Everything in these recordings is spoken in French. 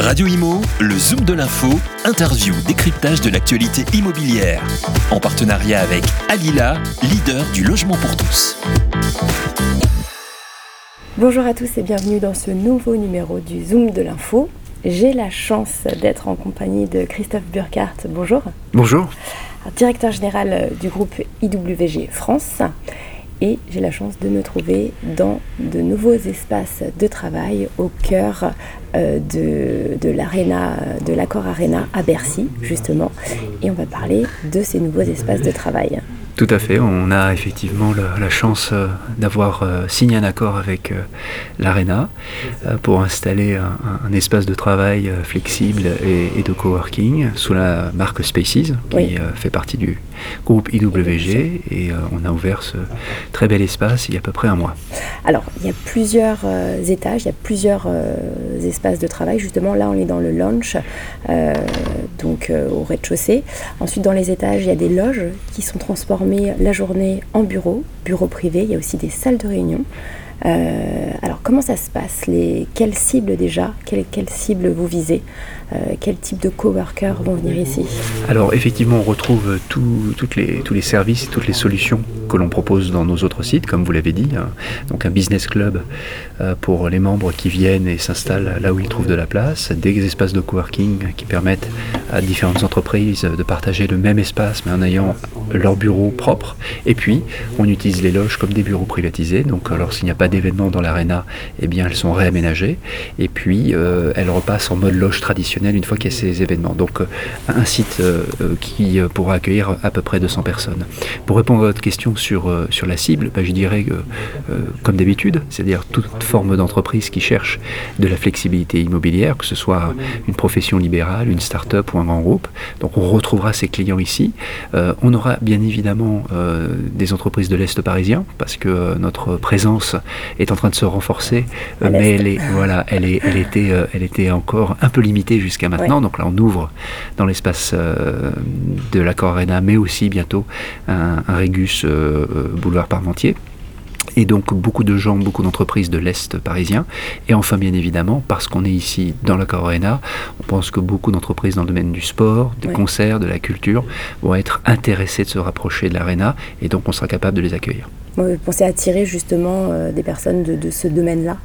Radio Imo, le Zoom de l'info, interview, décryptage de l'actualité immobilière. En partenariat avec Alila, leader du logement pour tous. Bonjour à tous et bienvenue dans ce nouveau numéro du Zoom de l'info. J'ai la chance d'être en compagnie de Christophe Burkhardt. Bonjour. Bonjour. Directeur général du groupe IWG France et j'ai la chance de me trouver dans de nouveaux espaces de travail au cœur euh, de, de l'Arena, de l'accord Arena à Bercy, justement. Et on va parler de ces nouveaux espaces de travail. Tout à fait, on a effectivement la, chance euh, d'avoir euh, signé un accord avec euh, l'ARENA pour installer un, espace de travail flexible et, de coworking sous la marque Spaces, qui fait partie du groupe IWG, et on a ouvert ce très bel espace il y a à peu près un mois. Alors, il y a plusieurs étages, il y a plusieurs espaces de travail. Justement, là, on est dans le lounge, donc au rez-de-chaussée. Ensuite, dans les étages, il y a des loges qui sont transformées la journée en bureau, bureau privé, il y a aussi des salles de réunion. Euh, alors comment ça se passe les, Quelles cibles déjà Quelles quelle cibles vous visez euh, Quel type de coworkers vont venir ici Alors effectivement on retrouve toutes les, tous les services, toutes les solutions que l'on propose dans nos autres sites, comme vous l'avez dit. Hein. Donc un business club euh, pour les membres qui viennent et s'installent là où ils trouvent de la place, des espaces de coworking qui permettent à différentes entreprises de partager le même espace mais en ayant leur bureau propre. Et puis on utilise les loges comme des bureaux privatisés. Donc alors s'il n'y a pas d'événements dans l'aréna, eh bien elles sont réaménagées. Et puis euh, elles repassent en mode loge traditionnel une fois qu'il y a ces événements. Donc euh, un site qui pourra accueillir à peu près 200 personnes. Pour répondre à votre question sur, euh, sur la cible, bah, je dirais euh, comme d'habitude, c'est-à-dire toute forme d'entreprise qui cherche de la flexibilité immobilière, que ce soit une profession libérale, une start-up ou un grand groupe. Donc on retrouvera ces clients ici. Euh, on aura bien évidemment des entreprises de l'Est parisien, parce que notre présence est en train de se renforcer, mais elle, est, voilà, elle, est, elle, était, elle était encore un peu limitée jusqu'à maintenant. Donc là, on ouvre dans l'espace de l'accord Arena, mais aussi bientôt un, un Régus euh, boulevard Parmentier. Et donc beaucoup de gens, beaucoup d'entreprises de l'Est parisien. Et enfin, bien évidemment, parce qu'on est ici dans la Corona, on pense que beaucoup d'entreprises dans le domaine du sport, des concerts, de la culture vont être intéressées de se rapprocher de l'Arena et donc on sera capable de les accueillir. Vous pensez attirer justement euh, des personnes de ce domaine-là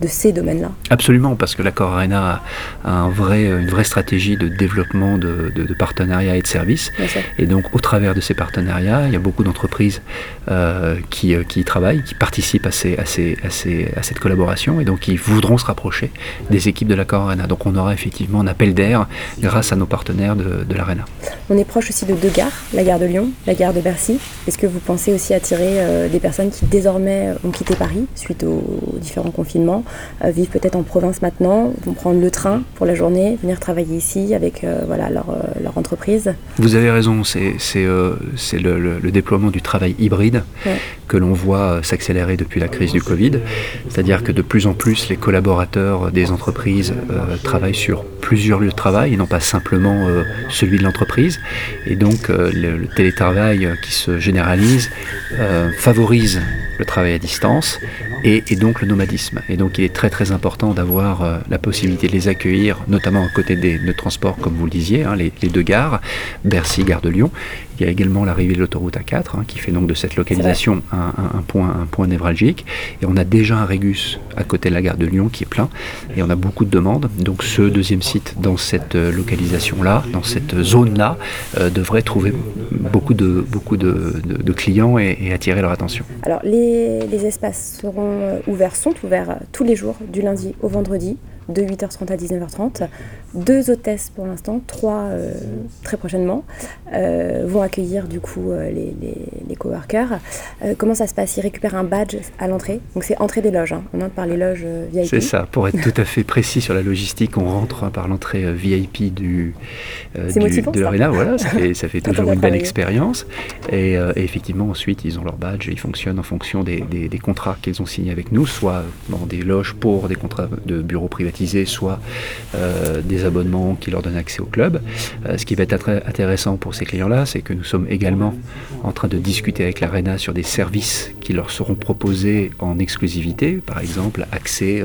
de ces domaines-là. Absolument, parce que l'accord Arena a un vrai, une vraie stratégie de développement de, de, partenariats et de services. Et donc, au travers de ces partenariats, il y a beaucoup d'entreprises euh, qui, euh, qui y travaillent, qui participent à, ces, à, ces, à, ces, à, cette collaboration et donc qui voudront se rapprocher des équipes de l'accord Arena. Donc, on aura effectivement un appel d'air grâce à nos partenaires de, de l'Arena. On est proche aussi de deux gares, la gare de Lyon, la gare de Bercy. Est-ce que vous pensez aussi attirer euh, des personnes qui désormais ont quitté Paris suite aux différents confinements? Vivent peut-être en province maintenant, vont prendre le train pour la journée, venir travailler ici avec euh, voilà, leur, euh, leur, entreprise. Vous avez raison, c'est le, le, déploiement du travail hybride que l'on voit s'accélérer depuis la crise du Covid. C'est-à-dire que de plus en plus, les collaborateurs des entreprises travaillent sur plusieurs lieux de travail et non pas simplement celui de l'entreprise. Et donc, le, télétravail qui se généralise favorise le travail à distance et, donc le nomadisme. Et donc il est très très important d'avoir euh, la possibilité de les accueillir, notamment à côté des, de transports, comme vous le disiez, hein, les, deux gares, Bercy, Gare de Lyon. Il y a également l'arrivée de l'autoroute A4, hein, qui fait donc de cette localisation un, point, un point névralgique. Et on a déjà un Régus à côté de la gare de Lyon qui est plein, et on a beaucoup de demandes. Donc ce deuxième site dans cette euh, localisation-là, dans cette zone-là, euh, devrait trouver beaucoup de, beaucoup de, clients et, attirer leur attention. Alors les, les espaces seront euh, ouverts, sont ouverts tous les jours, du lundi au vendredi, de 8h30 à 19h30. Deux hôtesses pour l'instant, trois euh, très prochainement, euh, vont accueillir du coup les, les, coworkers. comment ça se passe? Ils récupèrent un badge à l'entrée, donc c'est entrée des loges, hein. on entre par les loges VIP. C'est ça, pour être tout à fait précis sur la logistique, on rentre par l'entrée VIP du, du de l'arena, voilà, ça fait, ça fait toujours une belle expérience. Et, effectivement, ensuite, ils ont leur badge et ils fonctionnent en fonction des, des, des contrats qu'ils ont signés avec nous, soit dans des loges pour des contrats de bureaux privatisés soit des abonnements qui leur donnent accès au club. ce qui va être intéressant pour ces clients-là, c'est que nous sommes également en train de discuter avec l'ARENA sur des services qui leur seront proposés en exclusivité, par exemple accès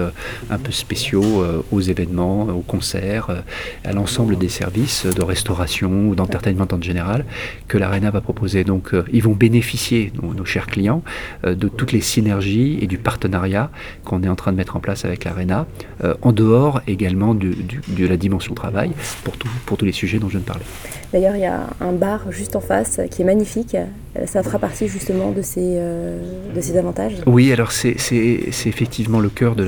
un peu spéciaux aux événements, aux concerts, à l'ensemble des services de restauration ou d'entertainment en général que l'ARENA va proposer. Donc ils vont bénéficier, nos, chers clients, de toutes les synergies et du partenariat qu'on est en train de mettre en place avec l'ARENA, en dehors également de la dimension travail pour, pour tous les sujets dont je viens de parler. D'ailleurs, il y a un bar juste en face qui est magnifique. Ça fera partie justement de ces, de ces avantages Oui, alors c'est effectivement le cœur de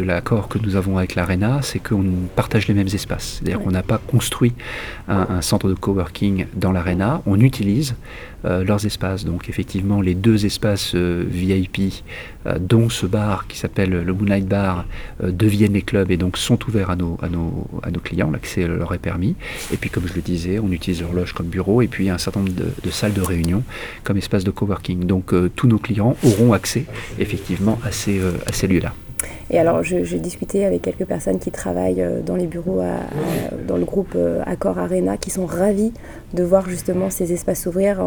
l'accord de que nous avons avec l'ARENA, c'est qu'on partage les mêmes espaces. C'est-à-dire qu'on n'a pas construit un, un, centre de coworking dans l'ARENA, on utilise euh, leurs espaces. Donc effectivement, les deux espaces euh, VIP, euh, dont ce bar qui s'appelle le Moonlight Bar, deviennent les clubs et donc sont ouverts à nos, à nos, à nos clients. L'accès leur est permis. Et puis, comme je le disais, on utilise leur loge comme bureau et puis un certain nombre de, salles de réunion comme espace de coworking. Donc tous nos clients auront accès effectivement à ces, à ces lieux-là. Et alors, j'ai discuté avec quelques personnes qui travaillent euh, dans les bureaux, dans le groupe euh, Accor Arena, qui sont ravis de voir justement ces espaces s'ouvrir,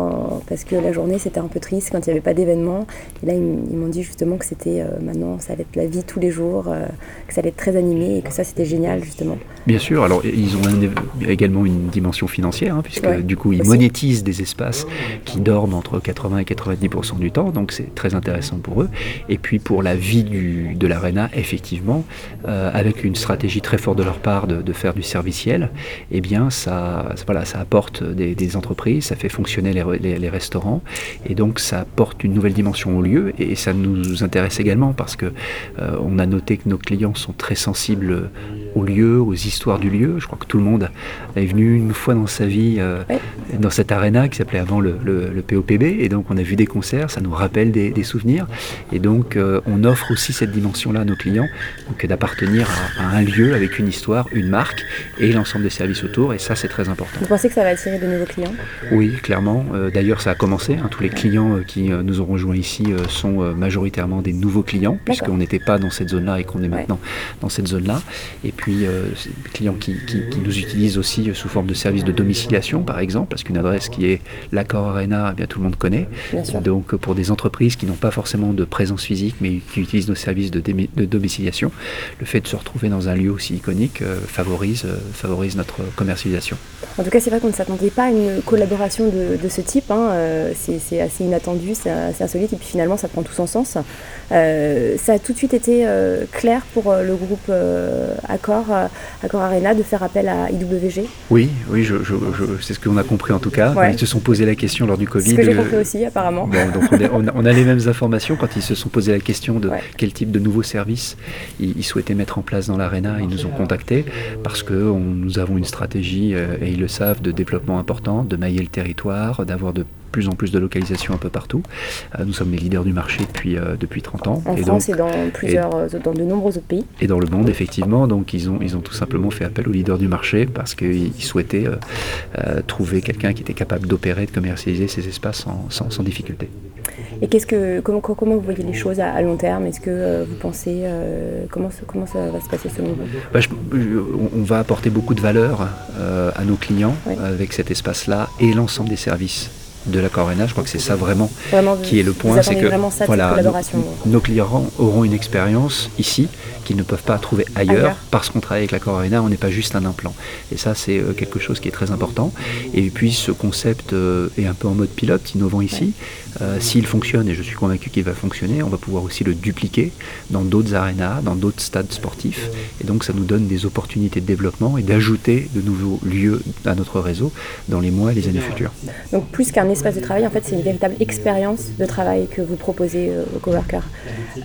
parce que la journée, c'était un peu triste quand il n'y avait pas d'événement. Et là, ils, m'ont dit justement que c'était euh, maintenant, ça allait être la vie tous les jours, que ça allait être très animé, et que ça, c'était génial, justement. Bien sûr, alors ils ont également une dimension financière, hein, puisque du coup, ils monétisent des espaces qui dorment entre 80 et 90% du temps, donc c'est très intéressant pour eux. Et puis, pour la vie du, de l'Arena, effectivement, euh, avec une stratégie très forte de leur part de, faire du serviciel, eh bien, ça, voilà, ça apporte des, entreprises, ça fait fonctionner les, restaurants, et donc ça apporte une nouvelle dimension au lieu, et, ça nous intéresse également parce que euh, on a noté que nos clients sont très sensibles au lieu, aux histoires du lieu. Je crois que tout le monde est venu une fois dans sa vie euh, dans cette arena qui s'appelait avant le, POPB, et donc on a vu des concerts, ça nous rappelle des, souvenirs, et donc on offre aussi cette dimension-là à nos clients, donc d'appartenir à, un lieu avec une histoire, une marque et l'ensemble des services autour. Et ça, c'est très important. Vous pensez que ça va attirer de nouveaux clients? Oui, clairement. Euh, d'ailleurs, ça a commencé. Hein. Tous les clients euh, qui euh, nous ont rejoints ici sont majoritairement des nouveaux clients, puisqu'on n'était pas dans cette zone-là et qu'on est maintenant dans cette zone-là. Et puis, des clients qui, nous utilisent aussi sous forme de service de domiciliation, par exemple, parce qu'une adresse qui est l'accord Arena, eh bien, tout le monde connaît. Donc, pour des entreprises qui n'ont pas forcément de présence physique, mais qui utilisent nos services de, de domiciliation, le fait de se retrouver dans un lieu aussi iconique euh, favorise, euh, favorise notre commercialisation. En tout cas, c'est vrai qu'on ne s'attendait pas à une collaboration de, ce type. Hein. Euh, c'est assez inattendu, c'est assez insolite, et puis finalement, ça prend tout son sens. ça a tout de suite été clair pour le groupe Accor, Accor Arena, de faire appel à IWG Oui, oui, je, c'est ce qu'on a compris en tout cas. Ils se sont posé la question lors du Covid. Ce que j'ai compris aussi, apparemment. donc on, a, les mêmes informations quand ils se sont posé la question de quel type de nouveau service ils, souhaitaient mettre en place dans l'ARENA. Ils nous ont contactés parce que nous avons une stratégie, euh, et ils le savent, de développement important, de mailler le territoire, d'avoir de plus en plus de localisations un peu partout. Euh, nous sommes les leaders du marché depuis, euh, depuis 30 ans. En France et dans, plusieurs, dans de nombreux autres pays. Et dans le monde, effectivement. Donc ils ont, ils ont tout simplement fait appel aux leaders du marché parce qu'ils souhaitaient trouver quelqu'un qui était capable d'opérer, de commercialiser ces espaces sans, sans difficulté. Et qu'est-ce que, comment, comment vous voyez les choses à, long terme? Est-ce que euh, vous pensez euh, comment, comment ça va se passer selon vous? Bah, On va apporter beaucoup de valeur euh, à nos clients avec cet espace-là et l'ensemble des services de la Corena. Je crois que c'est ça vraiment, qui est le point. C'est que voilà, nos, clients auront une expérience ici qu'ils ne peuvent pas trouver ailleurs, parce qu'on travaille avec la Corena, on n'est pas juste un implant. Et ça, c'est euh, quelque chose qui est très important. Et puis, ce concept euh, est un peu en mode pilote, innovant ici. Euh, s'il fonctionne, et je suis convaincu qu'il va fonctionner, on va pouvoir aussi le dupliquer dans d'autres arénas, dans d'autres stades sportifs. Et donc, ça nous donne des opportunités de développement et d'ajouter de nouveaux lieux à notre réseau dans les mois et les années futures. Donc, plus qu'un espace de travail, en fait, c'est une véritable expérience de travail que vous proposez euh, aux coworkers.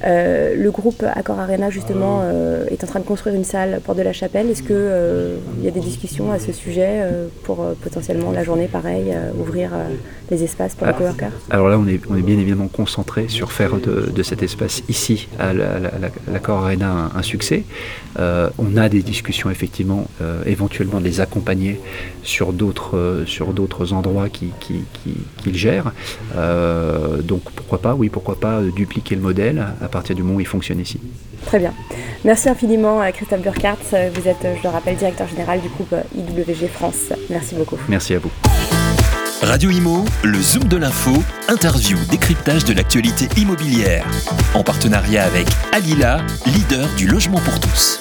Euh, le groupe Accor Arena, justement, euh, est en train de construire une salle pour de la Chapelle. Est-ce qu'il il y a des discussions à ce sujet pour potentiellement la journée, pareil, ouvrir les espaces pour les ah, coworkers Alors là, on est, on est bien évidemment concentré sur faire de, cet espace ici, à l'Accor Arena, un, succès. on a des discussions, effectivement, éventuellement de les accompagner sur d'autres endroits qui, qui qu'il gère. donc pourquoi pas, oui, pourquoi pas dupliquer le modèle à partir du moment où il fonctionne ici. Très bien. Merci infiniment, Christophe Burkhardt. Vous êtes, je le rappelle, directeur général du groupe IWG France. Merci beaucoup. Merci à vous. Radio Imo, le Zoom de l'info, interview, décryptage de l'actualité immobilière. En partenariat avec Alila, leader du logement pour tous.